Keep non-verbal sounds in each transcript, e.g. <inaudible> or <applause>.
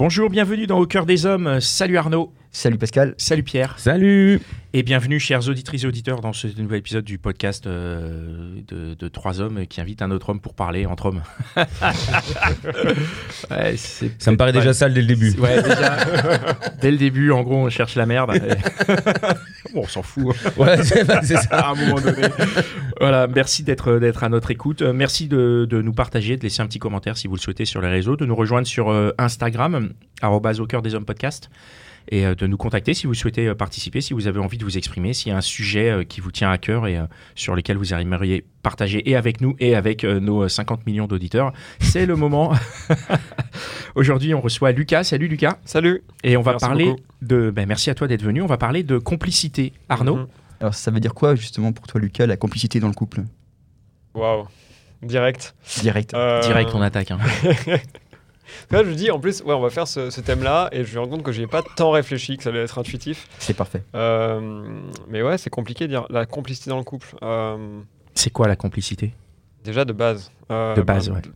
Bonjour, bienvenue dans Au cœur des hommes. Salut Arnaud. Salut Pascal. Salut Pierre. Salut Et bienvenue, chers auditrices et auditeurs, dans ce nouvel épisode du podcast euh, de, de trois hommes qui invitent un autre homme pour parler entre hommes. <laughs> Ouais, c'est Ça me paraît déjà sale dès le début. Ouais, déjà, <laughs> dès le début, en gros, on cherche la merde. <laughs> bon, on s'en fout. Ouais, c'est c'est ça. à un moment donné. voilà, merci d'être d'être à notre écoute. Euh, Merci de, de nous partager, de laisser un petit commentaire si vous le souhaitez sur les réseaux, de nous rejoindre sur euh, Instagram, au cœur des hommes podcast, et euh, de nous contacter si vous souhaitez euh, participer, si vous avez envie de vous exprimer, s'il y a un sujet euh, qui vous tient à cœur et sur lequel vous aimeriez partager et avec nous et avec nos 50 millions d'auditeurs. C'est le moment. <laughs> Aujourd'hui, on reçoit Lucas. Salut Lucas. Salut. Et on va Merci parler beaucoup. de. ben, merci à toi d'être venu. On va parler de complicité. Arnaud. Mhm. Alors ça veut dire quoi justement pour toi Lucas, la complicité dans le couple? Waouh. Direct. Direct. Euh, Direct, on attaque. hein. <laughs> Là, je dis, en plus, ouais, on va faire ce, ce thème-là, et je me rends compte que j'y ai pas tant réfléchi, que ça allait être intuitif. C'est parfait. Euh, mais ouais, c'est compliqué de dire la complicité dans le couple. Euh, C'est quoi la complicité? déjà de base. Euh, De base, bah, ouais. de-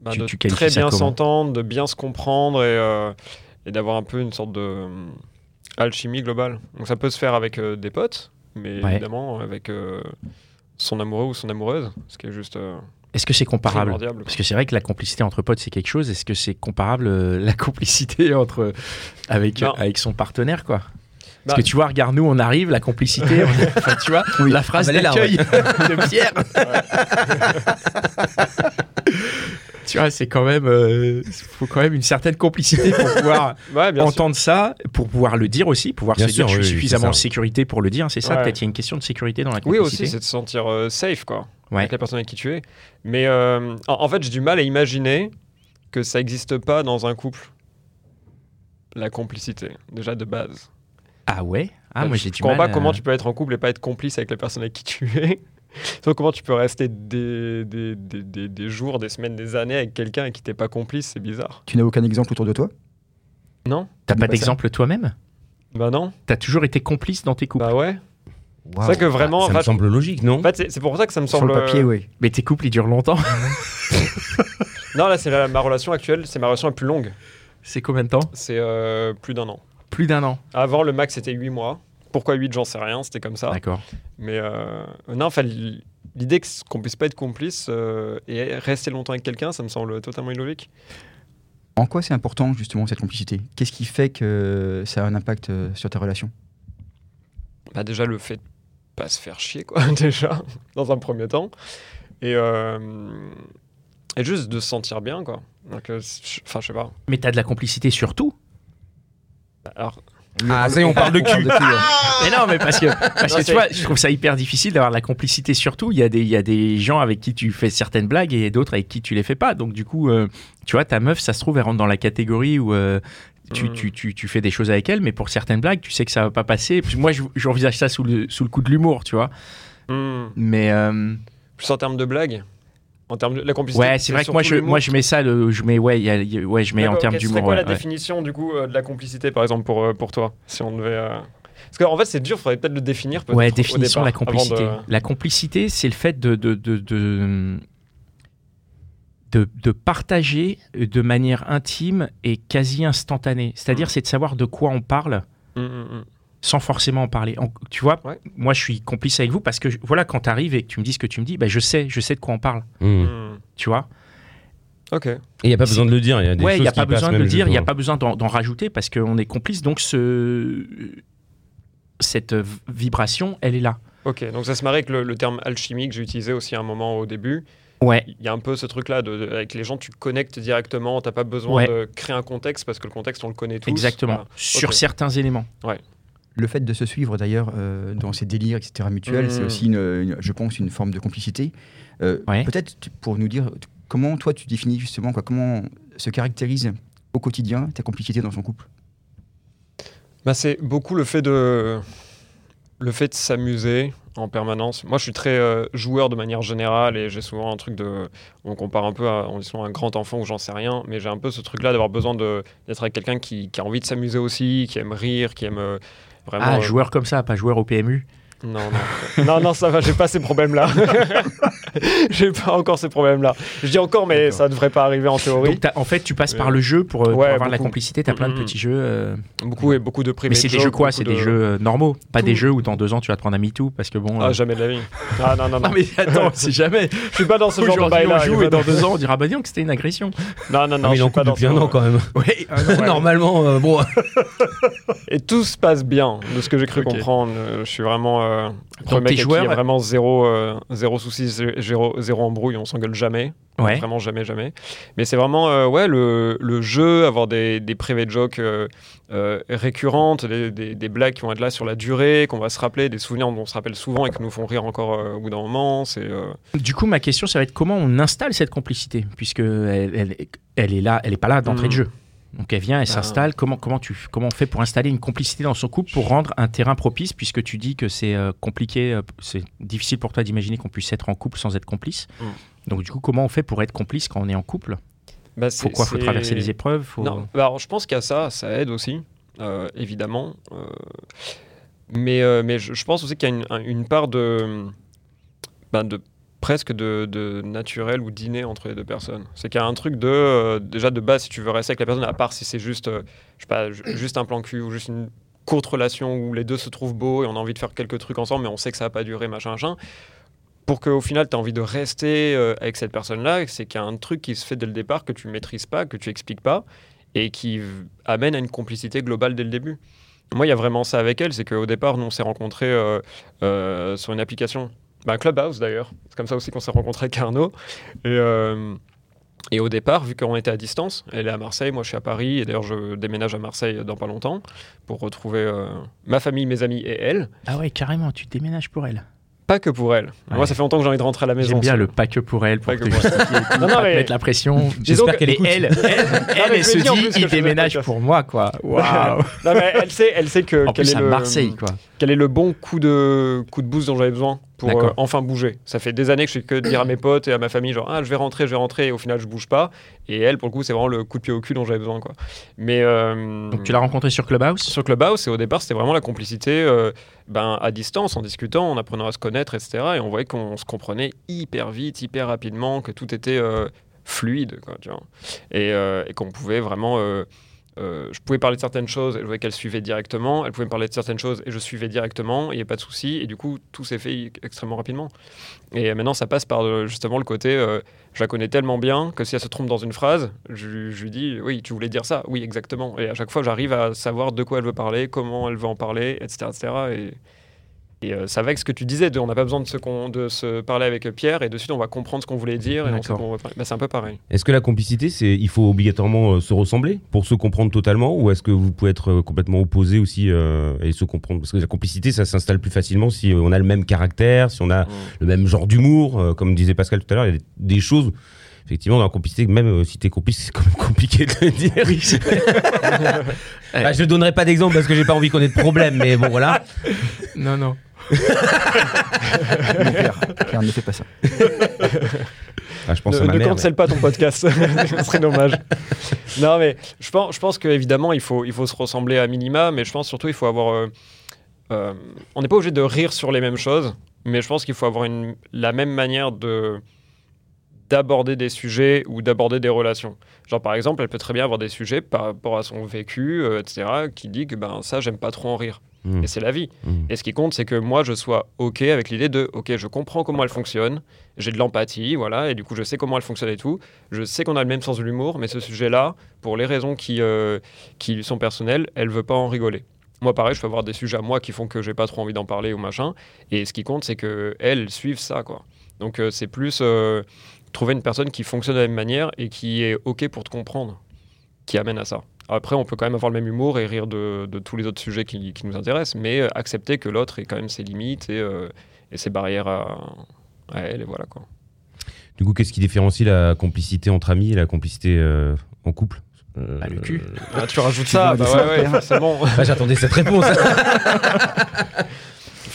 bah, Tu- de tu qualifies très ça bien comment? s'entendre, de bien se comprendre et, euh, et d'avoir un peu une sorte de euh, alchimie globale. Donc ça peut se faire avec euh, des potes, mais Ouais. évidemment avec euh, son amoureux ou son amoureuse, ce qui est juste euh, Est-ce que c'est comparable. Parce que c'est vrai que la complicité entre potes, c'est quelque chose. Est-ce que c'est comparable euh, la <laughs> complicité entre avec, Non. avec son partenaire, quoi? Bah- Parce que tu vois, regarde, nous, on arrive, la complicité, on enfin, tu vois, la phrase Ah bah, elle est là, d'accueil <laughs> de Pierre. <laughs> tu vois, c'est quand même, euh, faut quand même une certaine complicité pour pouvoir <laughs> Ouais, bien sûr. entendre ça, pour pouvoir le dire aussi, pouvoir Bien se dire sûr, je suis oui, oui, suffisamment en sécurité pour le dire. C'est ça, Ouais. peut-être il y a une question de sécurité dans la Oui, complicité. aussi, c'est de se sentir euh, safe, quoi, Ouais. avec la personne avec qui tu es. Mais euh, en, en fait, j'ai du mal à imaginer que ça n'existe pas dans un couple. La complicité, déjà de base. Ah ouais? Ah, moi j'ai je du comprends mal. pas comment tu peux être en couple et pas être complice avec la personne avec qui tu es. Donc comment tu peux rester des, des, des, des- des jours, des semaines, des années avec quelqu'un avec qui t'es pas complice, c'est bizarre. Tu n'as aucun exemple autour de toi? Non T'as pas ça- d'exemple toi-même? Bah non. T'as toujours été complice dans tes couples? Bah ouais. C'est vrai que vraiment, Ça en me fait, semble logique, non? en fait, c'est pour ça que ça me Sur semble. le papier, euh, oui. Mais tes couples ils durent longtemps <laughs> Non, là, c'est ma relation actuelle, c'est ma relation la plus longue. C'est combien de temps? C'est euh, plus d'un an. Plus d'un an. Avant, le max, c'était 8 mois. Pourquoi 8, j'en sais rien, c'était comme ça. D'accord. Mais euh, non, enfin, l'idée que- qu'on puisse pas être complice euh, et rester longtemps avec quelqu'un, ça me semble totalement illogique. En quoi c'est important justement cette complicité? Qu'est-ce qui fait que ça a un impact euh, sur ta relation? Bah, déjà, le fait de pas se faire chier, quoi, <laughs> déjà, dans un premier temps. Et, euh, et juste de se sentir bien, quoi. Euh, enfin, je sais pas. Mais t'as de la complicité sur tout Alors, Ah, ça y est, on parle de <laughs> cul. ouais. Mais non, mais parce que, parce Non, que tu vois, je trouve ça hyper difficile d'avoir de la complicité sur tout. Il y, a des, il y a des gens avec qui tu fais certaines blagues et d'autres avec qui tu les fais pas. Donc du coup, euh, tu vois, ta meuf, ça se trouve, elle rentre dans la catégorie où euh, tu, Mm. tu, tu, tu fais des choses avec elle, mais pour certaines blagues, tu sais que ça va pas passer. Puis moi, je- j'envisage ça sous le, sous le coup de l'humour, tu vois. hmm, Mais euh, plus en termes de blagues, en termes de la complicité. ouais, c'est vrai que moi, je, moi, je mets ça, le, je mets, ouais, y a- y a- ouais, je mets en termes d'humour. quoi ouais, la ouais. définition du coup euh, de la complicité par exemple pour, euh, pour toi si on devait euh, parce qu'en fait c'est dur faudrait peut-être le définir peut-être Ouais, définition de la départ, avant complicité. de- La complicité, c'est le fait de, de, de, de, de- partager de manière intime et quasi instantanée. C'est-à-dire, Mm. c'est de savoir de quoi on parle hum, hum. Sans forcément en parler. En- tu vois, Ouais. moi, je suis complice avec vous parce que, je- voilà, quand tu arrives et que tu me dis ce que tu me dis, ben, je sais, je sais de quoi on parle. Mmh. Hum. Tu vois ok Et il n'y a pas besoin de le dire. Il y a des Ouais, il choses n'y a qui pas besoin de le dire, il n'y a pas besoin d'en rajouter parce qu'on est complice. Donc, ce, cette vibration, elle est là. ok donc ça se marie avec le, le terme alchimie que j'ai utilisé aussi à un moment au début Ouais, il y a un peu ce truc là de, de- avec les gens tu connectes directement t'as pas besoin Ouais. de créer un contexte parce que le contexte on le connaît tous exactement. Voilà. Sur certains éléments. Le fait de se suivre d'ailleurs euh, dans ces délires, etc. mutuels, c'est aussi, une, une- je pense, une forme de complicité. Euh, Ouais. Peut-être pour nous dire Comment toi tu définis justement quoi Comment se caractérise au quotidien ta complicité dans son couple? Bah, c'est beaucoup le fait de le fait de s'amuser en permanence. Moi, je suis très euh, joueur de manière générale et j'ai souvent un truc de on compare un peu à on dit souvent un grand enfant ou j'en sais rien, mais j'ai un peu ce truc-là d'avoir besoin de d'être avec quelqu'un qui, qui a envie de s'amuser aussi, qui aime rire, qui aime euh, vraiment. Ah, euh, joueur comme ça, pas joueur au PMU. Non, non, non, non, ça va, j'ai pas ces problèmes-là. <laughs> <laughs> j'ai pas encore ces problèmes-là. Je dis encore, mais ça devrait pas arriver en théorie. Donc, t'as- en fait, tu passes par le jeu pour, euh, pour Ouais, avoir de la beaucoup. complicité. Tu as plein de Mhm. petits jeux. euh, Beaucoup et beaucoup de privés. Mais c'est des jeux quoi? C'est des jeux euh, normaux, pas Tout. des jeux où dans deux ans tu vas te prendre un MeToo parce que bon. euh, Ah, jamais de la vie. <laughs> Ah, non, non, non. Non mais attends, <laughs> c'est jamais. Je suis pas dans ce genre de bail-là. on joue et dans deux ans on dira bah dis donc c'était une agression. Non, non, non. Ah, mais il en dans depuis ce un an quand même. Ouais. Normalement, euh, bon. Et tout se passe bien, de ce que j'ai cru comprendre. Je suis vraiment. Euh, premier mec qui a vraiment zéro, euh, zéro souci, zéro, zéro embrouille, on s'engueule jamais. Ouais. Vraiment jamais, jamais. Mais c'est vraiment euh, ouais, le, le jeu, avoir des, des private jokes euh, euh, récurrentes, des, des- des blagues qui vont être là sur la durée, qu'on va se rappeler, des souvenirs dont on se rappelle souvent et qui nous font rire encore au bout d'un moment. Du coup ma question ça va être comment on installe cette complicité puisque elle, elle, elle est là, elle est pas là d'entrée Mhm. de jeu? Donc elle vient, elle Bah. s'installe. Comment comment tu comment on fait pour installer une complicité dans son couple pour rendre un terrain propice puisque tu dis que c'est euh, compliqué, euh, c'est difficile pour toi d'imaginer qu'on puisse être en couple sans être complice. Mhm. Donc du coup comment on fait pour être complice quand on est en couple? Bah, Faut c'est- quoi? Faut traverser les épreuves? Faut... Non, bah, alors, je pense a ça, ça aide aussi, euh, évidemment. Euh, mais euh, mais je, je pense aussi qu'il y a une, un- une part de, ben, de presque de, naturel ou d'inné entre les deux personnes. C'est qu'il y a un truc de euh, déjà de base si tu veux rester avec la personne, à part si c'est juste euh, pas ju- juste un plan cul ou juste une courte relation où les deux se trouvent beaux et on a envie de faire quelques trucs ensemble, mais on sait que ça va pas durer, machin, machin. Pour qu'au final, tu as envie de rester euh, avec cette personne-là, c'est qu'il y a un truc qui se fait dès le départ que tu maîtrises pas, que tu expliques pas, et qui amène à une complicité globale dès le début. Moi, il y a vraiment ça avec elle, c'est qu'au départ, nous, on s'est rencontrés sur une application, bah, Clubhouse d'ailleurs. C'est comme ça aussi qu'on s'est rencontrés avec Arnaud. Et, euh, et au départ, vu qu'on était à distance, elle est à Marseille, moi je suis à Paris, et d'ailleurs je déménage à Marseille dans pas longtemps pour retrouver euh, ma famille, mes amis et elle. Ah ouais carrément, tu déménages pour elle. Pas que pour elle. Ouais. Moi, ça fait longtemps que j'ai envie de rentrer à la maison. J'aime bien le pas que pour elle, pour Pas te pour <laughs> Non, non, mais- mettre la pression. <laughs> J'espère qu'elle écoute. elle, elle, elle, elle se dit, il déménage pour moi, quoi. Waouh. Elle sait, elle sait que En plus, est à le Marseille, quoi. quel est le bon coup de coup de boost dont j'avais besoin pour euh, enfin bouger. Ça fait des années que je fais que dire à mes potes et à ma famille genre ah je vais rentrer, je vais rentrer et au final je bouge pas. Et elle pour le coup c'est vraiment le coup de pied au cul dont j'avais besoin quoi. Mais euh, Donc tu l'as rencontré sur Clubhouse? Sur Clubhouse et au départ c'était vraiment la complicité euh, ben, à distance en discutant, en apprenant à se connaître etc. Et on voyait qu'on se comprenait hyper vite, hyper rapidement, que tout était fluide quoi, tu vois. Et, et qu'on pouvait vraiment euh, je pouvais parler de certaines choses et je voyais qu'elle suivait directement. Elle pouvait me parler de certaines choses et je suivais directement. Il n'y a pas de souci. Et du coup, tout s'est fait extrêmement rapidement. Et maintenant, ça passe par euh, justement le côté euh, je la connais tellement bien que si elle se trompe dans une phrase, je, je lui dis oui, tu voulais dire ça Oui, exactement. Et à chaque fois, j'arrive à savoir de quoi elle veut parler, comment elle veut en parler, etc. etc. et et euh, ça va avec ce que tu disais, de, on n'a pas besoin de se, con- de se parler avec Pierre et de suite on va comprendre ce qu'on voulait dire et on sait D'accord. qu'on veut parler. Bah, c'est un peu pareil. Est-ce que la complicité, c'est il faut obligatoirement euh, se ressembler pour se comprendre totalement ou est-ce que vous pouvez être euh, complètement opposés aussi euh, et se comprendre? Parce que la complicité, ça s'installe plus facilement si on a le même caractère, si on a le même genre d'humour. euh, comme disait Pascal tout à l'heure, il y a des, des choses. Effectivement, dans la complicité, même euh, si t'es complice, c'est quand même compliqué de le dire. <laughs> Bah, je ne donnerai pas d'exemple parce que j'ai pas envie qu'on ait de problème, mais bon, voilà. Non, non. Mon père, Pierre ne fait pas ça. Ah, je pense ne à ma ne mère. cancel pas ton podcast, <laughs> ce serait dommage. Non, mais je pense, je pense qu'évidemment, il faut, il faut se ressembler à minima, mais je pense surtout il faut avoir. euh, euh, on n'est pas obligé de rire sur les mêmes choses, mais je pense qu'il faut avoir une, la même manière de d'aborder des sujets ou d'aborder des relations. Genre par exemple, elle peut très bien avoir des sujets par rapport à son vécu, euh, etc., qui dit que ben ça j'aime pas trop en rire. Mmh. Et c'est la vie. Mmh. Et ce qui compte, c'est que moi, je sois OK avec l'idée de OK, je comprends comment elle fonctionne, j'ai de l'empathie, voilà, et du coup, je sais comment elle fonctionne et tout. Je sais qu'on a le même sens de l'humour, mais ce sujet-là, pour les raisons qui, euh, qui lui sont personnelles, elle veut pas en rigoler. Moi, pareil, je peux avoir des sujets à moi qui font que j'ai pas trop envie d'en parler ou machin. Et ce qui compte, c'est que elle suive ça, quoi. Donc, euh, c'est plus euh, trouver une personne qui fonctionne de la même manière et qui est OK pour te comprendre, qui amène à ça. Après, on peut quand même avoir le même humour et rire de, de tous les autres sujets qui, qui nous intéressent, mais euh, accepter que l'autre ait quand même ses limites et, euh, et ses barrières à, à elle, et voilà quoi. Du coup, qu'est-ce qui différencie la complicité entre amis et la complicité euh, en couple? Euh, Bah, le cul. Ah, tu rajoutes ça, bah ouais, salopes, ouais, forcément. <laughs> bah, J'attendais cette réponse. <laughs>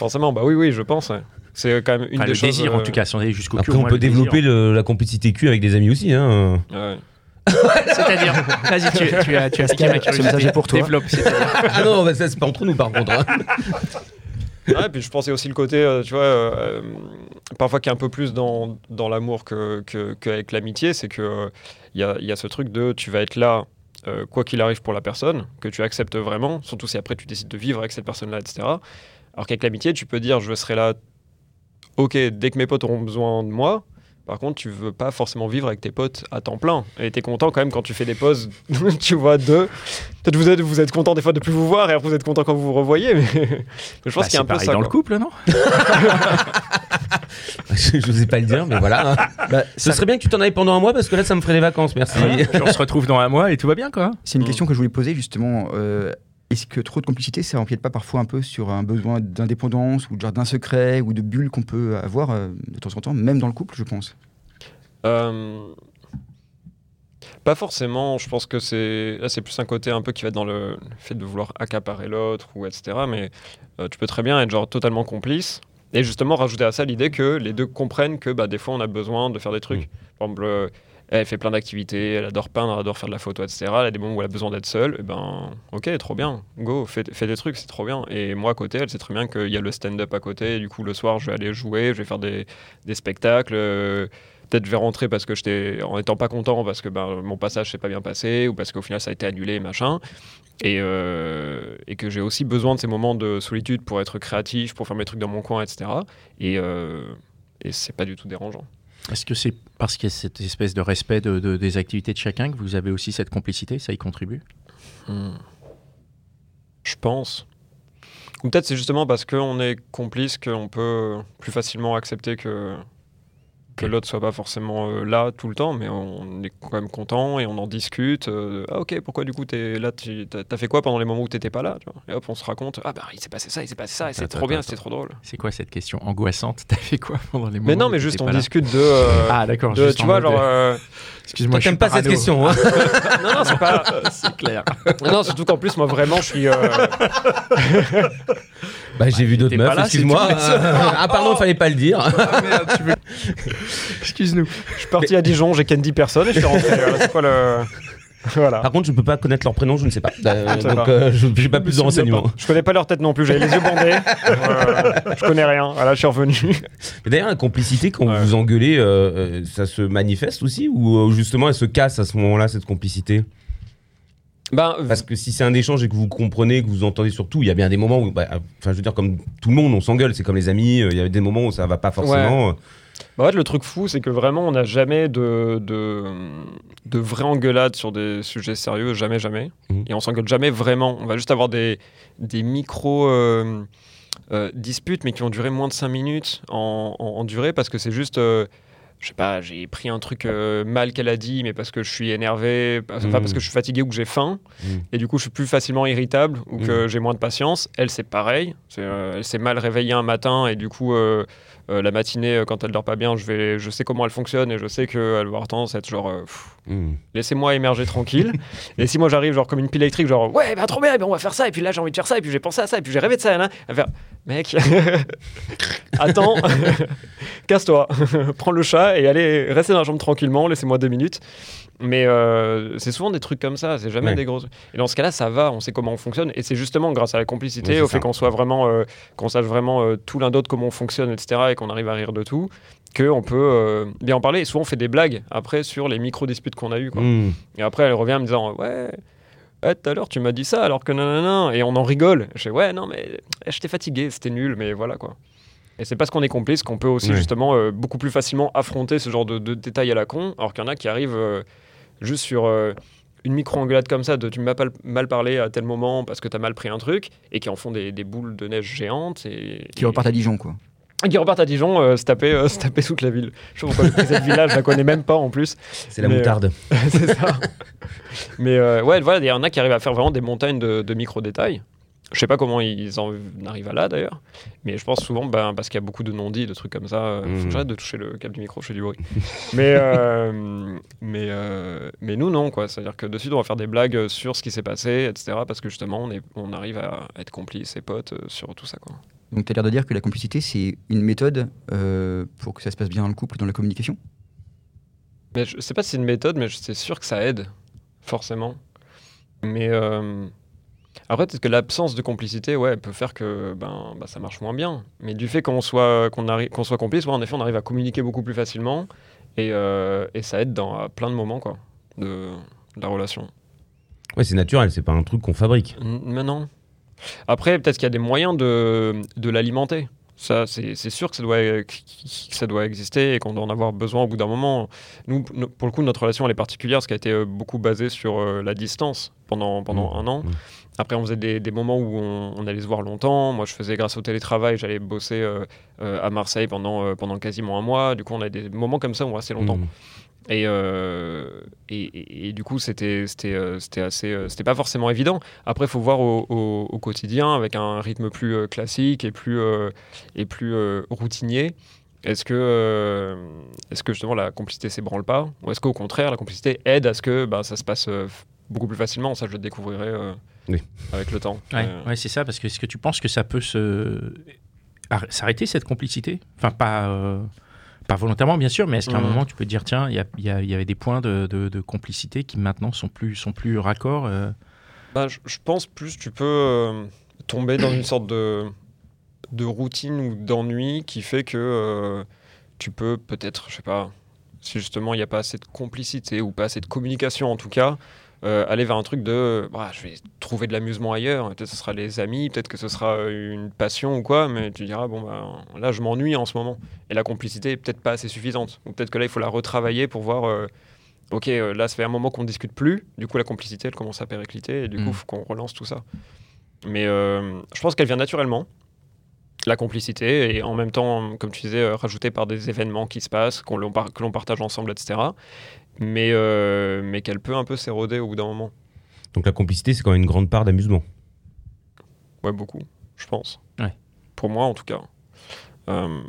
forcément, bah oui, oui, je pense. C'est quand même une Enfin, des le choses. désir, en euh, tout cas, si on est jusqu'au cul. Après, au on moins peut le développer désir. le- la complicité cul avec des amis aussi. Hein. ouais. <laughs> C'est-à-dire, vas-y, tu, tu as, tu as piqué ma curiosité. message est pour toi. Développe, ah non, bah, ça c'est pas entre nous par contre. hein. <laughs> Ouais, puis je pensais aussi le côté, euh, tu vois, euh, euh, parfois qui est un peu plus dans, dans l'amour que, que- qu'avec l'amitié, c'est que il y, a, y a ce truc de tu vas être là, euh, quoi qu'il arrive pour la personne, que tu acceptes vraiment, surtout si après tu décides de vivre avec cette personne-là, etc. Alors qu'avec l'amitié, tu peux dire je serai là, ok, dès que mes potes auront besoin de moi. Par contre, tu veux pas forcément vivre avec tes potes à temps plein. Et t'es content quand même quand tu fais des pauses, <laughs> tu vois, deux. Peut-être vous êtes, vous êtes content des fois de plus vous voir et après vous êtes content quand vous vous revoyez. Mais, mais <laughs> je pense Bah, qu'il y a un peu ça. dans le couple, non <laughs> Je n'osais pas le dire, mais voilà. hein. Bah, Ce ça- serait bien que tu t'en ailles pendant un mois parce que là, ça me ferait des vacances. Merci. On se retrouve dans un mois et tout va bien, quoi. C'est une Mm. question que je voulais poser justement. euh, Est-ce que trop de complicité, ça empiète pas parfois un peu sur un besoin d'indépendance ou de d'un secret ou de bulle qu'on peut avoir euh, de temps en temps, même dans le couple, je pense? Euh, Pas forcément, je pense que c'est là c'est plus un côté un peu qui va être dans le, le fait de vouloir accaparer l'autre ou etc. Mais euh, tu peux très bien être genre totalement complice et justement rajouter à ça l'idée que les deux comprennent que bah, des fois on a besoin de faire des trucs. Par exemple, elle fait plein d'activités, elle adore peindre, elle adore faire de la photo, etc. Elle a des moments où elle a besoin d'être seule, et ben ok, trop bien, go, fais, des trucs, c'est trop bien. Et moi à côté, elle sait très bien qu'il y a le stand-up à côté, et du coup le soir je vais aller jouer, je vais faire des, des spectacles. euh, Peut-être je vais rentrer parce que j'étais en étant pas content parce que ben, mon passage s'est pas bien passé ou parce qu'au final ça a été annulé machin et, euh, et que j'ai aussi besoin de ces moments de solitude pour être créatif pour faire mes trucs dans mon coin etc et, euh, et c'est pas du tout dérangeant Est-ce que c'est parce qu'il y a cette espèce de respect de, de- des activités de chacun que vous avez aussi cette complicité Ça y contribue? Hmm. je pense ou peut-être c'est justement parce qu'on est complice qu'on peut plus facilement accepter que que l'autre soit pas forcément euh, là tout le temps, mais on est quand même content et on en discute. euh, ah ok, pourquoi du coup t'es là T'as fait quoi pendant les moments où t'étais pas là tu vois? Et hop, on se raconte. Ah bah il s'est passé ça, il s'est passé ça, et c'est trop bien, c'était trop drôle. C'est quoi cette question angoissante? T'as fait quoi pendant les moments Mais non, mais juste on là? discute de. euh, Ah d'accord, tu en vois, mode, genre. Excuse-moi, t'aimes pas cette question. Hein <laughs> non, non, c'est pas. C'est clair. non, non, surtout qu'en plus, moi vraiment, je suis. euh, bah, j'ai vu d'autres t'es pas meufs, excuse-moi. ah, pardon, il fallait pas le dire. <laughs> <laughs> Excuse-nous. je suis parti à Dijon, j'ai candy personne et je suis rentré. c'est quoi le. <laughs> Voilà. Par contre, je peux pas connaître leur prénom, je ne sais pas. Euh, Ça donc, euh, je j'ai pas plus de renseignements. Je connais pas leur tête non plus, j'avais les yeux bandés. Euh, je connais rien. Voilà, je suis revenu. Mais D'ailleurs, la complicité, quand Ouais. vous vous engueulez, euh, euh, ça se manifeste aussi Ou euh, justement, elle se casse à ce moment-là, cette complicité? Ben, Parce que si c'est un échange et que vous comprenez, que vous entendez surtout, il y a bien des moments où, bah, enfin, je veux dire, comme tout le monde, on s'engueule, c'est comme les amis, euh, il y a des moments où ça va pas forcément. Bah, en fait, le truc fou, c'est que vraiment, on n'a jamais de, de, de vraie engueulade sur des sujets sérieux, jamais, jamais. Mhm. Et on s'engueule jamais vraiment. On va juste avoir des, des micro euh, euh, disputes, mais qui vont durer moins de 5 minutes en, en- en durée, parce que c'est juste. euh, je sais pas, j'ai pris un truc euh, mal qu'elle a dit, mais parce que je suis énervé, Mhm. parce que je suis fatigué ou que j'ai faim, Mhm. et du coup je suis plus facilement irritable ou que j'ai moins de patience. Elle, c'est pareil. Euh, elle s'est mal réveillée un matin, et du coup, euh, la matinée, euh, quand elle dort pas bien, je, vais, je sais comment elle fonctionne, et je sais qu'elle va avoir tendance à être genre, euh, Hmm. laissez-moi émerger tranquille. <laughs> et si moi j'arrive genre comme une pile électrique, genre ouais, bah trop bien, ben, on va faire ça, et puis là j'ai envie de faire ça, et puis j'ai pensé à ça, et puis j'ai rêvé de ça, là, va faire mec, <laughs> attends, <laughs> casse-toi, prends le chat et allez rester dans la chambre tranquillement, laissez-moi deux minutes. Mais euh, c'est souvent des trucs comme ça, c'est jamais Ouais. des grosses. Et dans ce cas-là, ça va, on sait comment on fonctionne, et c'est justement grâce à la complicité, au fait qu'on soit vraiment, euh, qu'on sache vraiment euh, tout l'un d'autre comment on fonctionne, etc., et qu'on arrive à rire de tout, qu'on peut euh, bien en parler. Et souvent, on fait des blagues après sur les micro disputes qu'on a eues. Quoi. Hmm. Et après, elle revient en me disant Ouais, ouais, tout à l'heure, tu m'as dit ça alors que nanana. Et on en rigole. Je fais Ouais, non, mais eh, j'étais fatigué, c'était nul, mais voilà quoi. Et c'est parce qu'on est complice qu'on peut aussi justement euh, beaucoup plus facilement affronter ce genre de, de détails à la con, alors qu'il y en a qui arrivent euh, juste sur euh, une micro-engueulade comme ça de tu m'as pas mal parlé à tel moment parce que t'as mal pris un truc, et qui en font des, des boules de neige géantes. Et, Qui repartent à Dijon, quoi. Qui repartent à Dijon euh, se, taper, euh, se taper toute la ville. Je sais pas pourquoi cette ville-là, je la connais même pas en plus. C'est la Mais, euh, moutarde. <laughs> c'est ça. Mais euh, ouais, voilà, il y en a qui arrivent à faire vraiment des montagnes de, de micro-détails. Je sais pas comment ils en arrivent à là d'ailleurs, mais je pense souvent ben, parce qu'il y a beaucoup de non-dits, de trucs comme ça. Faut que j'arrête de toucher le câble du micro, je fais du bruit. <laughs> mais, euh, mais, euh, mais nous, non, quoi. C'est-à-dire que dessus, on va faire des blagues sur ce qui s'est passé, etc. Parce que justement, on, est, on arrive à être complices et potes sur tout ça, quoi. Donc, tu as l'air de dire que la complicité, c'est une méthode euh, pour que ça se passe bien dans le couple, dans la communication? Mais je sais pas si c'est une méthode, mais c'est sûr que ça aide, forcément. Mais euh, après, peut-être que l'absence de complicité, ouais, peut faire que ben, bah, ça marche moins bien. Mais du fait qu'on soit, qu'on qu'on soit complice, ouais, en effet, on arrive à communiquer beaucoup plus facilement. Et, euh, et ça aide dans à plein de moments quoi, de, de la relation. Ouais, c'est naturel, c'est pas un truc qu'on fabrique. N- Mais non. Après, peut-être qu'il y a des moyens de, de l'alimenter. Ça, c'est sûr que ça, doit, que ça doit exister et qu'on doit en avoir besoin au bout d'un moment. Nous, no- pour le coup, notre relation, elle est particulière parce qu'elle a été euh, beaucoup basée sur euh, la distance pendant, pendant Mmh. un an. Mmh. Après, on faisait des, des moments où on, on allait se voir longtemps. Moi, je faisais grâce au télétravail, j'allais bosser euh, euh, à Marseille pendant, euh, pendant quasiment un mois. Du coup, on a des moments comme ça où on restait longtemps. Mm. Et, euh, et, et- et du coup, c'était assez, c'était pas forcément évident. Après, il faut voir au, au- au quotidien avec un rythme plus classique et plus et plus routinier. Est-ce que est-ce que justement la complicité s'ébranle pas, ou est-ce qu'au contraire la complicité aide à ce que bah, ça se passe beaucoup plus facilement Ça, je le découvrirai euh, Oui. avec le temps. Ouais, Euh, ouais, c'est ça, parce que est-ce que tu penses que ça peut se s'arrêter cette complicité? Enfin, pas, euh, pas volontairement, bien sûr, mais est-ce qu'à un Mhm. moment tu peux te dire, tiens, il y, a- il y y avait des points de, de- de complicité qui maintenant sont plus, sont plus raccords euh, Bah, je, je pense plus tu peux euh, tomber dans une sorte de, de routine ou d'ennui qui fait que euh, tu peux peut-être, je sais pas, si justement il n'y a pas assez de complicité ou pas assez de communication en tout cas, euh, aller vers un truc de bah, je vais trouver de l'amusement ailleurs. Peut-être que ce sera les amis, peut-être que ce sera euh, une passion ou quoi, mais tu diras bon bah là je m'ennuie en ce moment. Et la complicité est peut-être pas assez suffisante. Ou peut-être que là il faut la retravailler pour voir. euh, Ok, là, ça fait un moment qu'on ne discute plus. Du coup, la complicité, elle commence à péricliter. Et du coup, Mm. il faut qu'on relance tout ça. Mais euh, je pense qu'elle vient naturellement, la complicité. Et en même temps, comme tu disais, euh, rajoutée par des événements qui se passent, qu'on que l'on partage ensemble, etc. Mais, euh, mais qu'elle peut un peu s'éroder au bout d'un moment. Donc la complicité, c'est quand même une grande part d'amusement. Ouais, beaucoup, je pense. Ouais. Pour moi, en tout cas. Euh,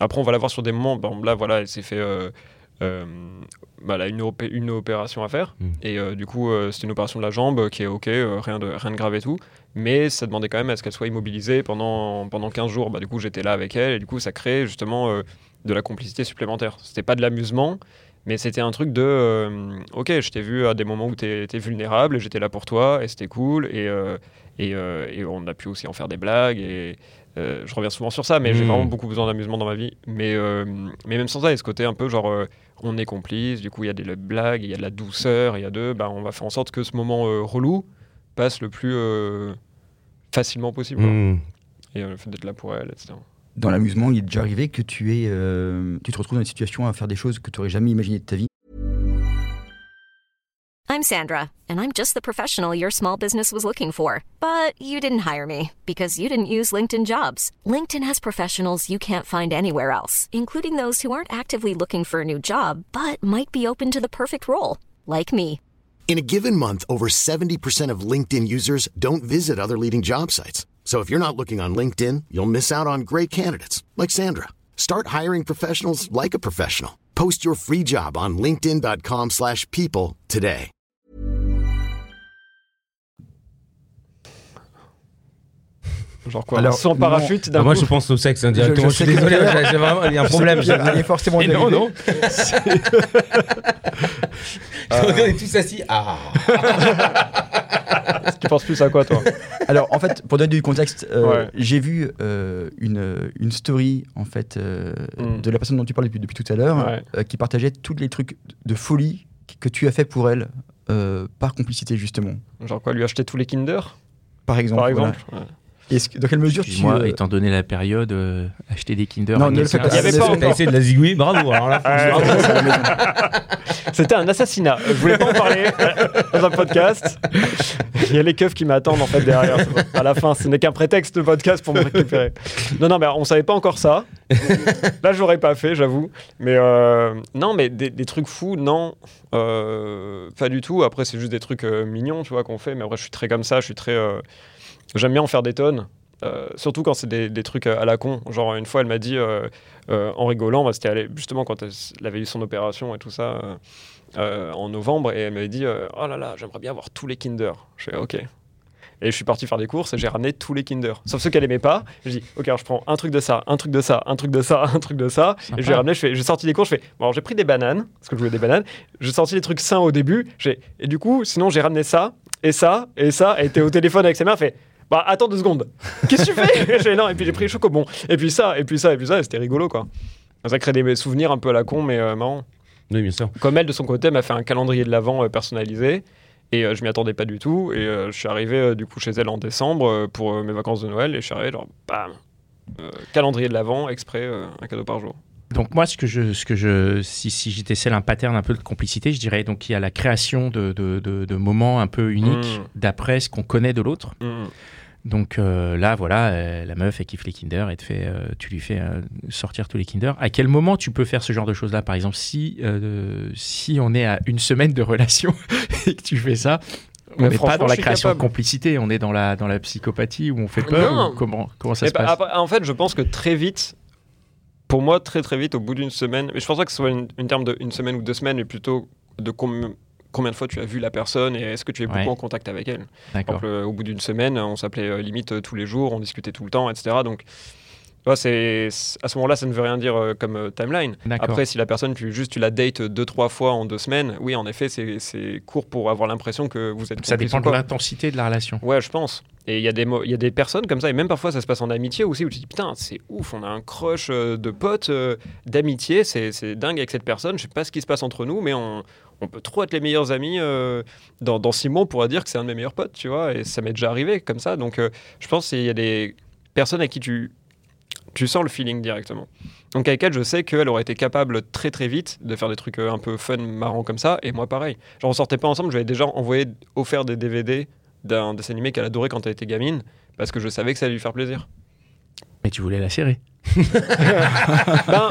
après, on va la voir sur des moments. Bon, là, voilà, elle s'est fait. euh, euh, bah, elle a une, opé- une opération à faire. Mm. Et euh, du coup, euh, c'était une opération de la jambe qui est OK, euh, rien, de, rien de grave et tout. Mais ça demandait quand même à ce qu'elle soit immobilisée pendant, pendant 15 jours. Bah, du coup, j'étais là avec elle. Et du coup, ça crée justement euh, de la complicité supplémentaire. C'était pas de l'amusement. Mais c'était un truc de euh, OK, je t'ai vu à des moments où tu étais vulnérable et j'étais là pour toi et c'était cool. Et, euh, et, euh, et on a pu aussi en faire des blagues. Et je reviens souvent sur ça, mais j'ai Mm. vraiment beaucoup besoin d'amusement dans ma vie. Mais, mais même sans ça, il y a ce côté un peu genre on est complice, du coup il y a des blagues, il y a de la douceur, il y a de bah, on va faire en sorte que ce moment relou passe le plus facilement possible. quoi. Mm. Et le fait d'être là pour elle, etc. Dans l'amusement, il est déjà arrivé que tu, es, euh, tu te retrouves dans une situation à faire des choses que tu n'aurais jamais imaginées de ta vie. I'm Sandra, and I'm just the professional your small business was looking for. But you didn't hire me because you didn't use LinkedIn jobs. LinkedIn has professionals you can't find anywhere else, including those who aren't actively looking for a new job but might be open to the perfect role, like me. In a given month, over 70% of LinkedIn users don't visit other leading job sites. So if you're not looking on LinkedIn, you'll miss out on great candidates like Sandra. Start hiring professionals like a professional. Post your free job on linkedin.com/people slash people today. Genre quoi Alors, Sans parachute d'un Ah, moi, coup je pense au sexe hein, directement. Je- Je, je suis désolé, j'ai vraiment il y a un problème. Il est forcément Et non, non. <laughs> <laughs> on est tous assis. Ah. <laughs> <laughs> Tu penses plus à quoi toi? Alors, en fait, pour donner du contexte, euh, Ouais. j'ai vu euh, une, une story en fait euh, Mm. de la personne dont tu parles depuis, depuis tout à l'heure, Ouais. qui partageait tous les trucs de folie que tu as fait pour elle par complicité justement. Genre quoi Lui acheter tous les Kinder? Par exemple. Par voilà. exemple Ouais. Que- dans quelle mesure tu Excuse-moi, euh, étant donné la période, euh, acheter des Kinder. Non, ne le fais quelqu'un, pas. Il y avait pas encore. essayé de la bravo. Maison. <laughs> C'était un assassinat. Je voulais pas en parler euh, dans un podcast. Il y a les keufs qui m'attendent en fait derrière. À la fin, ce n'est qu'un prétexte de podcast pour me récupérer. Non, non, mais on savait pas encore ça. Là, j'aurais pas fait, j'avoue. Mais euh, non, mais des, des trucs fous, non, euh, pas du tout. Après, c'est juste des trucs euh, mignons, tu vois, qu'on fait. Mais après, je suis très comme ça. Je suis très. Euh, J'aime bien en faire des tonnes. Euh, surtout quand c'est des, des trucs à la con. Genre, une fois, elle m'a dit, euh, euh, en rigolant, bah, c'était justement quand elle, avait eu son opération et tout ça, euh, euh, en novembre, et elle m'avait dit, euh, oh là là, j'aimerais bien avoir tous les Kinder. Je fais, ok. Et je suis parti faire des courses et j'ai ramené tous les Kinder. Sauf ceux qu'elle aimait pas. Je dis, ok, alors je prends un truc de ça, un truc de ça, un truc de ça, un truc de ça. Et je lui ai ramené, je fais, j'ai sorti des courses, je fais, bon, alors j'ai pris des bananes, parce que je voulais des bananes. J'ai sorti des trucs sains au début. Et du coup, sinon, j'ai ramené ça, et ça, et ça. Elle était au téléphone avec sa mère, elle fait, bah attends deux secondes. <laughs> Qu'est-ce que tu fais? <laughs> J'ai non, et puis j'ai pris les chocobons. Et puis ça, et puis ça, et puis ça, et c'était rigolo, quoi. Ça crée des souvenirs un peu à la con, mais euh, marrant. Oui, bien sûr. Comme elle, de son côté, m'a fait un calendrier de l'Avent euh, personnalisé. Et euh, je m'y attendais pas du tout. Et euh, je suis arrivé euh, du coup chez elle en décembre euh, pour euh, mes vacances de Noël. Et je suis arrivé, genre, bam Euh, Calendrier de l'Avent, exprès, euh, un cadeau par jour. Donc moi, ce que je, ce que je, si, si j'étais celle un pattern un peu de complicité, je dirais donc il y a la création de, de, de- de moments un peu uniques Mm. d'après ce qu'on connaît de l'autre. Mm. Donc euh, là, voilà, euh, la meuf, elle kiffe les Kinder et te fait, euh, tu lui fais sortir tous les Kinder. À quel moment tu peux faire ce genre de choses-là? Par exemple, si, si on est à une semaine de relation <laughs> et que tu fais ça, on n'est pas dans la création de complicité, on est dans la, dans la psychopathie où on fait peur ou comment, comment ça Et se bah, passe? après, en fait, je pense que très vite, pour moi, très très vite, au bout d'une semaine, mais je pense pas que ce soit une, une terme de une semaine ou deux semaines, mais plutôt de com- combien de fois tu as vu la personne et est-ce que tu es beaucoup Ouais. en contact avec elle. Par exemple, euh, au bout d'une semaine, on s'appelait euh, limite euh, tous les jours, on discutait tout le temps, etc. Donc, c'est à ce moment-là, ça ne veut rien dire euh, comme euh, timeline. Après, si la personne, tu, juste tu la dates deux, trois fois en deux semaines, oui, en effet, c'est court pour avoir l'impression que vous êtes Ça dépend de l'intensité de la relation. Ouais, je pense. Et il y, a des y a des personnes comme ça, et même parfois ça se passe en amitié aussi, où tu te dis putain, c'est ouf, on a un crush euh, de potes, euh, d'amitié, c'est dingue avec cette personne, je sais pas ce qui se passe entre nous, mais on, on peut trop être les meilleurs amis. euh, dans, dans six mois, on pourra dire que c'est un de mes meilleurs potes, tu vois, et ça m'est déjà arrivé comme ça. Donc je pense qu'il y a des personnes à qui tu, tu sens le feeling directement. Donc avec elle, je sais qu'elle aurait été capable très très vite de faire des trucs un peu fun, marrants comme ça, et moi pareil. Genre on sortait pas ensemble, je lui avais déjà envoyé, offert des DVD d'un dessin animé qu'elle adorait quand elle était gamine, parce que je savais que ça allait lui faire plaisir. Mais tu voulais la serrer. <laughs> Ben,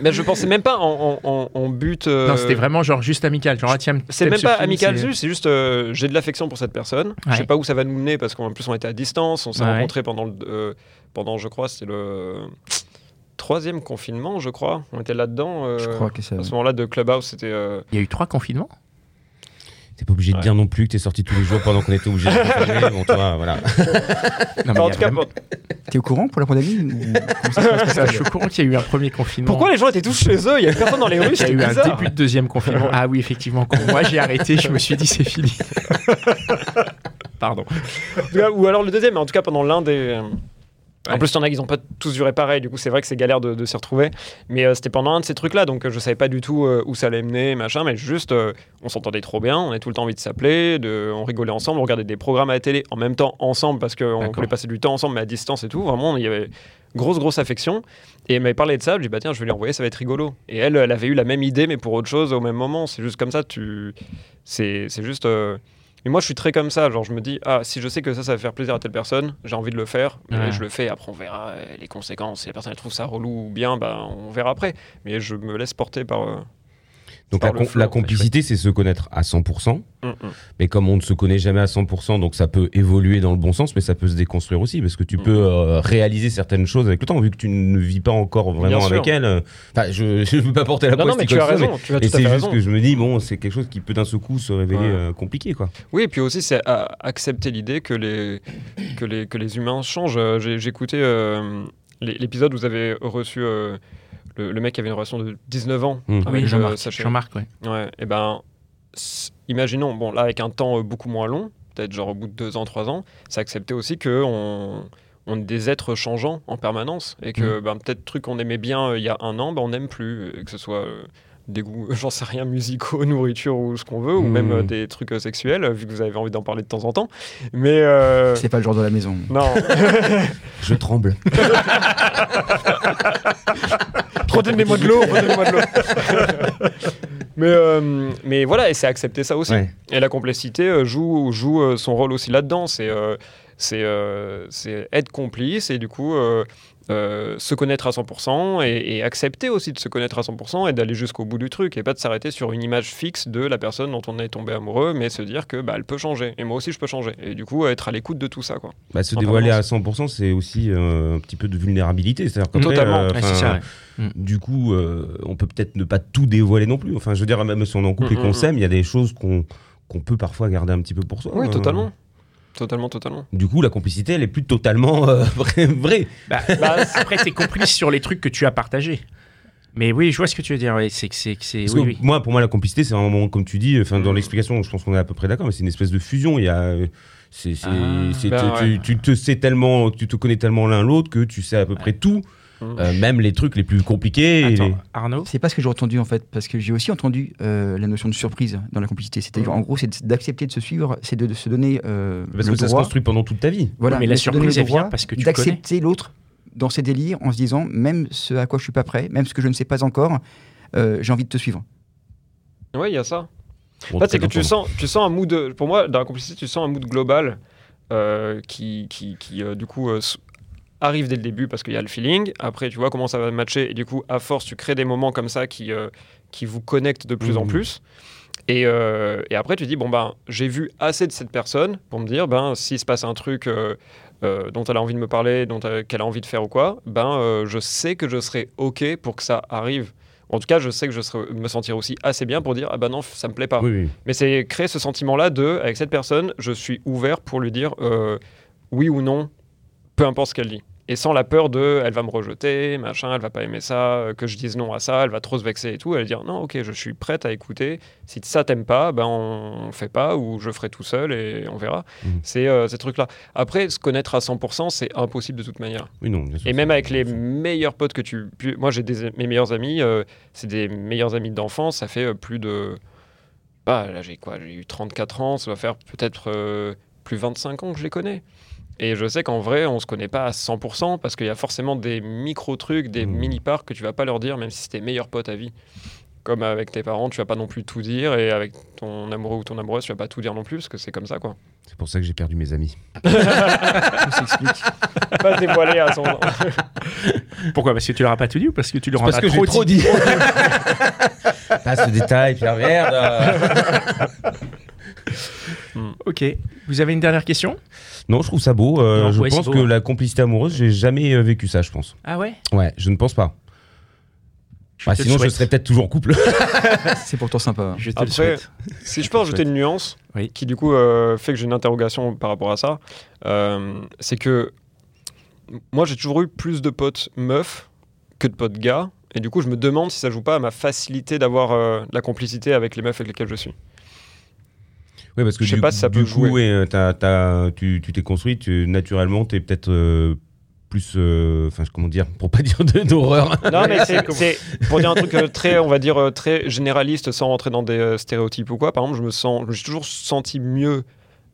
mais je pensais même pas en, en- en- en but. euh, Non, c'était vraiment genre juste amical. Genre, ah, tiens, C'est même pas film, amical, c'est- juste, c'est euh, j'ai de l'affection pour cette personne. Je sais pas où ça va nous mener parce qu'en plus on était à distance, on s'est Ouais. rencontrés pendant, le, euh, pendant, je crois, c'était le troisième confinement, je crois. On était là-dedans. Je crois que ça. À ce moment-là de Clubhouse, c'était. Il y a eu trois confinements? T'es pas obligé de dire non plus que t'es sorti tous les jours pendant qu'on était obligé de <laughs> confiner. Bon, toi, voilà. Non, mais en tout cas, T'es au courant pour la pandémie ou <laughs> je suis au courant qu'il y a eu un premier confinement. pourquoi les gens étaient tous chez eux? Il y avait personne dans les rues, Il y a eu un début de deuxième confinement. Ah oui, effectivement. Quand moi j'ai arrêté, je me suis dit c'est fini. <laughs> Pardon. Cas, ou alors le deuxième, mais en tout cas pendant l'un des. En plus, il y en a qui n'ont pas tous duré pareil, du coup, c'est vrai que c'est galère de, de s'y retrouver. Mais euh, c'était pendant un de ces trucs-là, donc euh, je savais pas du tout euh, où ça allait mener, machin, mais juste, euh, on s'entendait trop bien, on avait tout le temps envie de s'appeler, de, on rigolait ensemble, on regardait des programmes à la télé en même temps ensemble parce qu'on voulait passer du temps ensemble, mais à distance et tout. Vraiment, il y avait grosse, grosse affection. Et elle m'avait parlé de ça, je dit, bah tiens, je vais lui envoyer, ça va être rigolo. Et elle, elle avait eu la même idée, mais pour autre chose au même moment. C'est juste comme ça, tu. C'est juste. Euh, mais moi, je suis très comme ça. Genre, je me dis, ah, si je sais que ça, ça va faire plaisir à telle personne, j'ai envie de le faire. Mais Ouais. je le fais. Après, on verra euh, les conséquences. Si la personne elle trouve ça relou ou bien, bah, on verra après. Mais je me laisse porter par. Donc la, com- complicité, c'est se connaître à 100%. hum, hum. Mais comme on ne se connaît jamais à 100%, donc ça peut évoluer dans le bon sens, mais ça peut se déconstruire aussi, parce que tu Mm. peux euh, réaliser certaines choses avec le temps, vu que tu ne vis pas encore vraiment avec elle. euh, Enfin, je <laughs> ne veux pas porter la poisse mais tu as raison. Tu as Et c'est juste raison. que je me dis, bon, c'est quelque chose qui peut d'un seul coup se révéler Ouais. euh, compliqué, quoi. Oui, et puis aussi, c'est accepter l'idée que les, que, les, que les humains changent. J'ai écouté euh, l'é- l'épisode où vous avez reçu le, le mec avait une relation de 19 ans. Mm. avec, Oui, euh, Jean-Marc. chérie. Jean-Marc, ouais. Ouais, et ben, imaginons, bon, là, avec un temps euh, beaucoup moins long, peut-être genre au bout de deux ans, trois ans, c'est accepter aussi que on, on est des êtres changeants en permanence et que ben, peut-être truc qu'on aimait bien euh, il y a un an, ben, on n'aime plus, que ce soit euh, des goûts, <laughs> j'en sais rien, musicaux, <laughs> nourriture ou ce qu'on veut, ou même euh, des trucs euh, sexuels, euh, vu que vous avez envie d'en parler de temps en temps. Mais euh, C'est pas le genre de la maison. non, <laughs> Je tremble. Redonnez-moi de l'eau, <laughs> redonnez-moi de l'eau. <laughs> mais euh, mais voilà, et c'est accepter ça aussi. Ouais. Et la complexité euh, joue, joue euh, son rôle aussi là-dedans. C'est c'est euh, être complice et du coup euh, euh, se connaître à 100% et, et accepter aussi de se connaître à 100% et d'aller jusqu'au bout du truc et pas de s'arrêter sur une image fixe de la personne dont on est tombé amoureux, mais se dire que bah, elle peut changer et moi aussi je peux changer. Et du coup, être à l'écoute de tout ça. Quoi. Bah, se dévoiler à permanence. 100%, c'est aussi euh, un petit peu de vulnérabilité. C'est-à-dire qu'après, Totalement. euh, ça, ouais. Du coup, euh, on peut peut-être ne pas tout dévoiler non plus. Enfin, je veux dire, même si on est en couple et Mm, qu'on mm, s'aime, il y a des choses qu'on qu'on peut parfois garder un petit peu pour soi. Oui, Euh, totalement. Totalement, totalement. Du coup, la complicité, elle est plus totalement euh, <laughs> vraie. vraie. Bah, après, t'es complice sur les trucs que tu as partagés. Mais oui, je vois ce que tu veux dire. ouais, C'est que c'est. Oui, oui. moi, pour moi, la complicité, c'est un moment, comme tu dis, enfin, dans Mm. l'explication, je pense qu'on est à peu près d'accord, mais c'est une espèce de fusion. Il y a, euh, c'est, c'est- Ah. c'est- Ben tu, ouais. tu te sais tellement, tu te connais tellement l'un l'autre que tu sais à peu près tout. Euh, même les trucs les plus compliqués. et Attends, les- Arnaud C'est pas ce que j'ai entendu en fait, parce que j'ai aussi entendu euh, la notion de surprise dans la complicité. C'est-à-dire, en gros, c'est d'accepter de se suivre, c'est de, de se donner euh, Parce le que ça se construit pendant toute ta vie. voilà, mais la surprise, le elle vient parce que tu d'accepter l'autre dans ses délires en se disant, même ce à quoi je suis pas prêt, même ce que je ne sais pas encore, euh, j'ai envie de te suivre. Ouais, il y a ça. Bon, En fait, c'est que tu sens, tu sens un mood. Pour moi, dans la complicité, tu sens un mood global euh, qui, qui, qui, euh, du coup, euh, arrive dès le début parce qu'il y a le feeling. Après, tu vois comment ça va matcher. Et du coup, à force, tu crées des moments comme ça qui, euh, qui vous connectent de plus en Mhm. plus. Et, euh, et après, tu dis, bon, ben, j'ai vu assez de cette personne pour me dire, ben, s'il se passe un truc euh, euh, dont elle a envie de me parler, dont elle, qu'elle a envie de faire ou quoi, ben, je sais que je serai OK pour que ça arrive. En tout cas, je sais que je serai, me sentirai aussi assez bien pour dire, ah ben non, ça me plaît pas. Oui, oui. Mais c'est créer ce sentiment-là de, avec cette personne, je suis ouvert pour lui dire oui ou non, peu importe ce qu'elle dit. Et sans la peur de, elle va me rejeter, machin, elle va pas aimer ça, euh, que je dise non à ça, elle va trop se vexer et tout. Elle va dire non, ok, je suis prête à écouter. Si ça t'aime pas, ben on, fait pas ou je ferai tout seul et on verra. Mhm. C'est euh, ces trucs-là. Après, se connaître à 100%, c'est impossible de toute manière. Oui, non, bien sûr, Et même avec les meilleurs potes que tu. Moi, j'ai des mes meilleurs amis, euh, c'est des meilleurs amis d'enfance. Ça fait euh, plus de. Ah, là, j'ai quoi J'ai eu 34 ans, ça va faire peut-être plus 25 ans que je les connais. Et je sais qu'en vrai, on se connaît pas à 100% parce qu'il y a forcément des micro-trucs, des Mhm. mini-parts que tu vas pas leur dire, même si c'est tes meilleurs potes à vie. Comme avec tes parents, tu vas pas non plus tout dire, et avec ton amoureux ou ton amoureuse, tu vas pas tout dire non plus, parce que c'est comme ça, quoi. C'est pour ça que j'ai perdu mes amis. <laughs> Tout s'explique. pas se dévoiler à son. Pourquoi Parce que tu leur as pas tout dit ou parce que tu leur en Parce as que j'ai trop, trop dit dit. <laughs> Pas ce détail, Pierre Merde. <laughs> Ok. Vous avez une dernière question? Non, je trouve ça beau. euh, Non, je ouais, pense beau, que hein. la complicité amoureuse, j'ai jamais euh, vécu ça, je pense. Ah ouais? Ouais, je ne pense pas. Je Bah, sinon, je serais peut-être toujours en couple. <laughs> <laughs> C'est pourtant sympa. Je te le Après, souhaite. Si je peux rajouter une nuance, Oui. qui du coup euh, fait que j'ai une interrogation par rapport à ça, euh, c'est que moi j'ai toujours eu plus de potes meufs que de potes gars, et du coup je me demande si ça joue pas à ma facilité d'avoir euh, la complicité avec les meufs avec lesquelles je suis. Oui, parce que Je sais du, pas si ça du peut coup, jouer. ouais, t'as- tu tu t'es construit, tu, naturellement, tu es peut-être euh, plus. euh, Enfin, comment dire Pour pas <laughs> dire d'horreur. Non mais <laughs> c'est pour dire un truc euh, très, on va dire très généraliste sans rentrer dans des stéréotypes ou quoi. Par exemple, je me sens, suis toujours senti mieux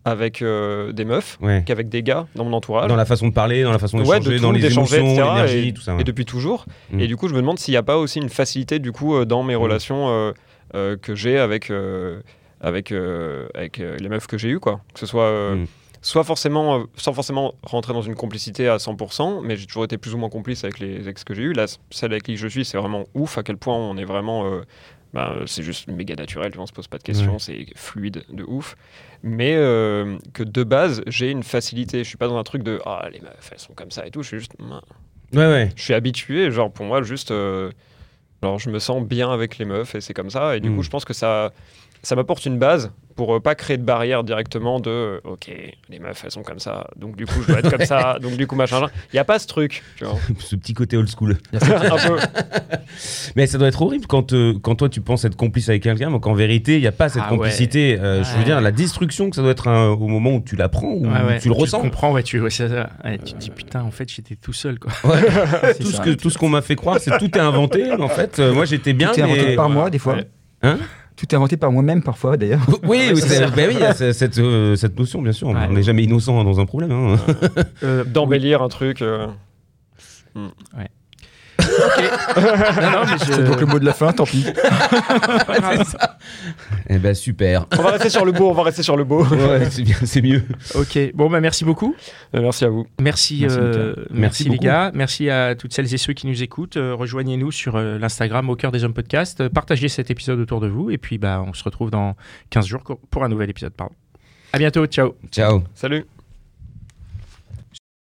avec euh, des meufs Ouais. qu'avec des gars dans mon entourage. Dans la façon de parler, dans la façon Ouais, d'échanger, de dans les émotions, l'énergie, et- tout ça. et ouais. depuis toujours. Mm. Et du coup, je me demande s'il n'y a pas aussi une facilité du coup dans mes Mm. relations euh, euh, que j'ai avec avec euh, avec euh, les meufs que j'ai eues quoi. Que ce soit euh, Mm. soit forcément euh, sans forcément rentrer dans une complicité à 100%, mais j'ai toujours été plus ou moins complice avec les ex que j'ai eues. Là, celle avec qui je suis, c'est vraiment ouf. À quel point on est vraiment euh, bah, c'est juste méga naturel, on se pose pas de questions, Ouais. c'est fluide de ouf. Mais euh, que de base, j'ai une facilité. Je suis pas dans un truc de ah les meufs elles sont comme ça et tout. Je suis juste Ouais, ouais. je suis habitué, genre pour moi, juste. genre, je me sens bien avec les meufs et c'est comme ça. Et du Mm. coup, je pense que ça, ça m'apporte une base pour euh, pas créer de barrière directement de euh, ok, les meufs elles sont comme ça, donc du coup je dois être comme ça, <laughs> donc du coup machin. Il y a pas ce truc, tu vois. <laughs> Ce petit côté old school. un peu. <laughs> Mais ça doit être horrible quand, euh, quand toi tu penses être complice avec quelqu'un, mais qu'en vérité il n'y a pas cette Ah ouais. complicité. Euh, Je veux Ouais. dire, la destruction que ça doit être un- au moment où tu l'apprends, où Ouais, ouais. tu le ressens. comprends, ouais, tu, ça. Ouais, tu te dis putain, en fait, j'étais tout seul, quoi. tout, ce que, tout ce qu'on m'a fait croire, c'est tout est inventé. En fait, Euh, moi j'étais bien. Tout est inventé mais- par moi, des fois. Ouais. Hein? Tout est inventé par moi-même, parfois, d'ailleurs. <laughs> Oui, oui, c'est- ben oui, cette, euh, cette notion, bien sûr. Ouais. On n'est jamais innocent dans un problème. hein. Euh, D'embellir un truc. euh, Non, non, mais je- C'est donc le mot de la fin, tant pis. Eh ben super. On va rester sur le beau, on va rester sur le beau. Ouais, c'est bien, c'est mieux. Ok, bon, bah merci beaucoup. Euh, Merci à vous. Merci, Merci, euh, Mika. merci, Merci les gars. Merci à toutes celles et ceux qui nous écoutent. Euh, Rejoignez-nous sur euh, l'Instagram au cœur des hommes podcast. Euh, Partagez cet épisode autour de vous. Et puis, bah, on se retrouve dans 15 jours pour un nouvel épisode. Pardon. À bientôt. Ciao. Ciao. Salut.